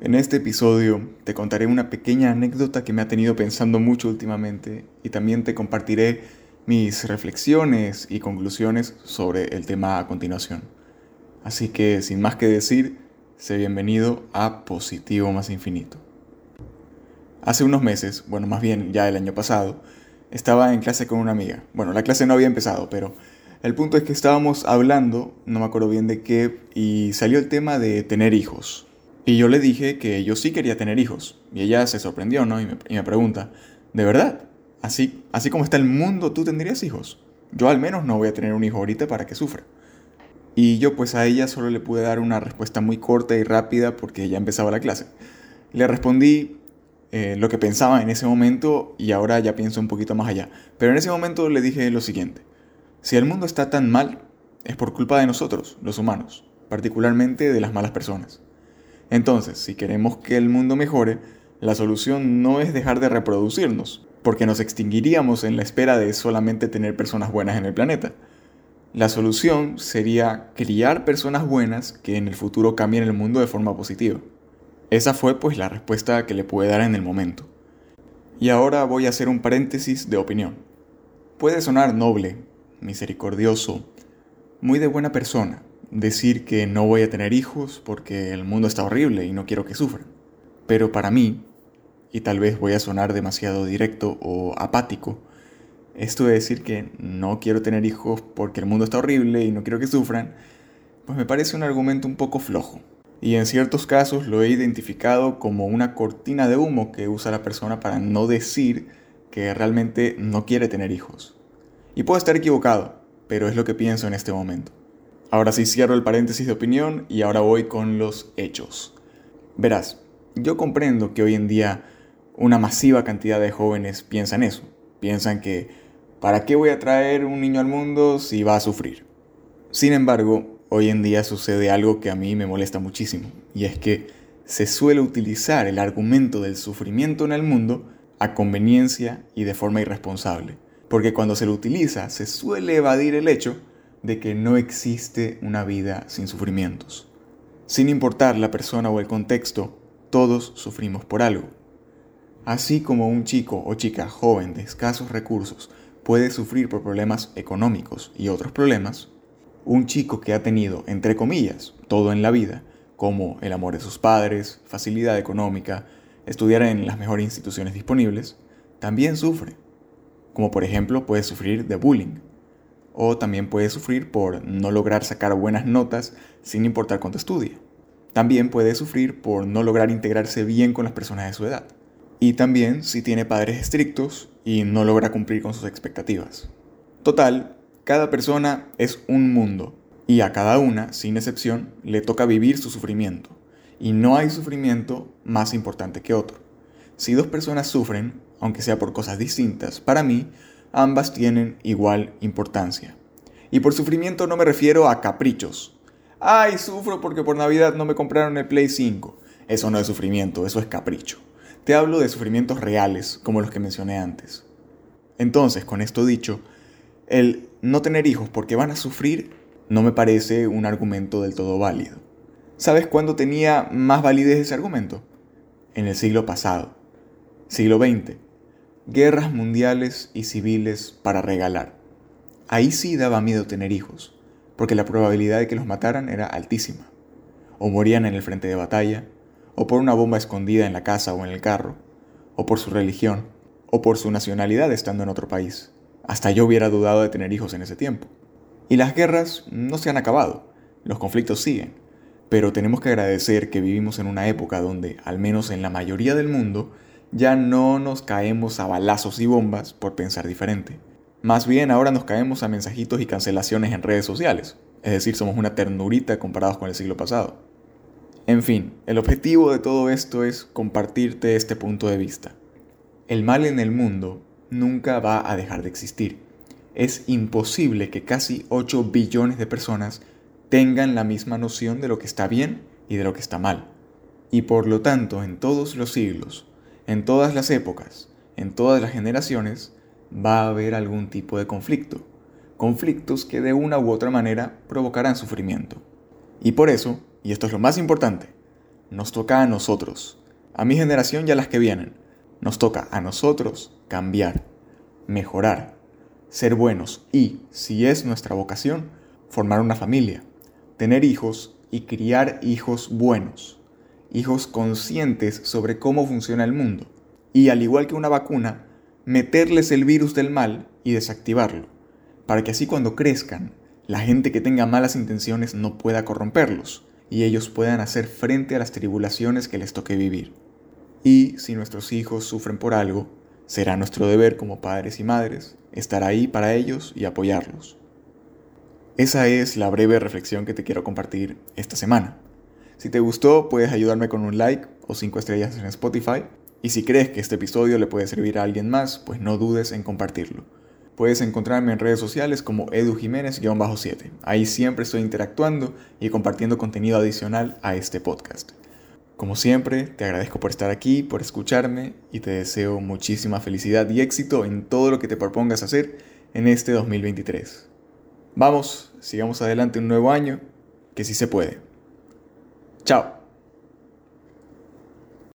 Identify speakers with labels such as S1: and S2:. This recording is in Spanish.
S1: En este episodio te contaré una pequeña anécdota que me ha tenido pensando mucho últimamente y también te compartiré mis reflexiones y conclusiones sobre el tema a continuación. Así que sin más que decir, sé bienvenido a Positivo más Infinito. Hace unos meses, bueno más bien ya el año pasado, estaba en clase con una amiga. Bueno, la clase no había empezado, pero el punto es que estábamos hablando, no me acuerdo bien de qué, y salió el tema de tener hijos. Y yo le dije que yo sí quería tener hijos. Y ella se sorprendió, ¿no? Y me, pregunta, ¿de verdad? Así, así como está el mundo, ¿tú tendrías hijos? Yo al menos no voy a tener un hijo ahorita para que sufra. Y yo pues a ella solo le pude dar una respuesta muy corta y rápida porque ya empezaba la clase. Le respondí eh, lo que pensaba en ese momento y ahora ya pienso un poquito más allá. Pero en ese momento le dije lo siguiente. Si el mundo está tan mal, es por culpa de nosotros, los humanos, particularmente de las malas personas. Entonces, si queremos que el mundo mejore, la solución no es dejar de reproducirnos, porque nos extinguiríamos en la espera de solamente tener personas buenas en el planeta. La solución sería criar personas buenas que en el futuro cambien el mundo de forma positiva. Esa fue pues la respuesta que le pude dar en el momento. Y ahora voy a hacer un paréntesis de opinión. Puede sonar noble, misericordioso, muy de buena persona, decir que no voy a tener hijos porque el mundo está horrible y no quiero que sufran. Pero para mí, y tal vez voy a sonar demasiado directo o apático, esto de decir que no quiero tener hijos porque el mundo está horrible y no quiero que sufran, pues me parece un argumento un poco flojo. Y en ciertos casos lo he identificado como una cortina de humo que usa la persona para no decir que realmente no quiere tener hijos. Y puedo estar equivocado, pero es lo que pienso en este momento. Ahora sí cierro el paréntesis de opinión y ahora voy con los hechos. Verás, yo comprendo que hoy en día una masiva cantidad de jóvenes piensan eso. Piensan que, ¿para qué voy a traer un niño al mundo si va a sufrir? Sin embargo, hoy en día sucede algo que a mí me molesta muchísimo, y es que se suele utilizar el argumento del sufrimiento en el mundo a conveniencia y de forma irresponsable. Porque cuando se lo utiliza se suele evadir el hecho de que no existe una vida sin sufrimientos. Sin importar la persona o el contexto, todos sufrimos por algo. Así como un chico o chica joven de escasos recursos puede sufrir por problemas económicos y otros problemas, un chico que ha tenido, entre comillas, todo en la vida, como el amor de sus padres, facilidad económica, estudiar en las mejores instituciones disponibles, también sufre. Como por ejemplo puede sufrir de bullying, o también puede sufrir por no lograr sacar buenas notas sin importar cuánto estudie. También puede sufrir por no lograr integrarse bien con las personas de su edad. Y también si tiene padres estrictos y no logra cumplir con sus expectativas. Total, cada persona es un mundo y a cada una, sin excepción, le toca vivir su sufrimiento. Y no hay sufrimiento más importante que otro. Si dos personas sufren, aunque sea por cosas distintas, para mí ambas tienen igual importancia. Y por sufrimiento no me refiero a caprichos. Ay, sufro porque por Navidad no me compraron el Play 5. Eso no es sufrimiento, eso es capricho. Te hablo de sufrimientos reales, como los que mencioné antes. Entonces, con esto dicho, el no tener hijos porque van a sufrir no me parece un argumento del todo válido. ¿Sabes cuándo tenía más validez ese argumento? En el siglo pasado, siglo XX, guerras mundiales y civiles para regalar. Ahí sí daba miedo tener hijos, porque la probabilidad de que los mataran era altísima. O morían en el frente de batalla, o por una bomba escondida en la casa o en el carro, o por su religión, o por su nacionalidad estando en otro país. Hasta yo hubiera dudado de tener hijos en ese tiempo. Y las guerras no se han acabado, los conflictos siguen, pero tenemos que agradecer que vivimos en una época donde, al menos en la mayoría del mundo, ya no nos caemos a balazos y bombas por pensar diferente. Más bien ahora nos caemos a mensajitos y cancelaciones en redes sociales, es decir, somos una ternurita comparados con el siglo pasado. En fin, el objetivo de todo esto es compartirte este punto de vista. El mal en el mundo nunca va a dejar de existir. Es imposible que casi 8 billones de personas tengan la misma noción de lo que está bien y de lo que está mal. Y por lo tanto, en todos los siglos, en todas las épocas, en todas las generaciones, va a haber algún tipo de conflicto. Conflictos que de una u otra manera provocarán sufrimiento. Y por eso, y esto es lo más importante, nos toca a nosotros, a mi generación y a las que vienen. Nos toca a nosotros cambiar, mejorar, ser buenos y, si es nuestra vocación, formar una familia, tener hijos y criar hijos buenos, hijos conscientes sobre cómo funciona el mundo. Y al igual que una vacuna, meterles el virus del mal y desactivarlo, para que así cuando crezcan, la gente que tenga malas intenciones no pueda corromperlos y ellos puedan hacer frente a las tribulaciones que les toque vivir. Y si nuestros hijos sufren por algo, será nuestro deber como padres y madres estar ahí para ellos y apoyarlos. Esa es la breve reflexión que te quiero compartir esta semana. Si te gustó, puedes ayudarme con un like o 5 estrellas en Spotify. Y si crees que este episodio le puede servir a alguien más, pues no dudes en compartirlo. Puedes encontrarme en redes sociales como Edu Jiménez-7. Ahí siempre estoy interactuando y compartiendo contenido adicional a este podcast. Como siempre, te agradezco por estar aquí, por escucharme y te deseo muchísima felicidad y éxito en todo lo que te propongas hacer en este 2023. Vamos, sigamos adelante un nuevo año, que sí se puede. Chao.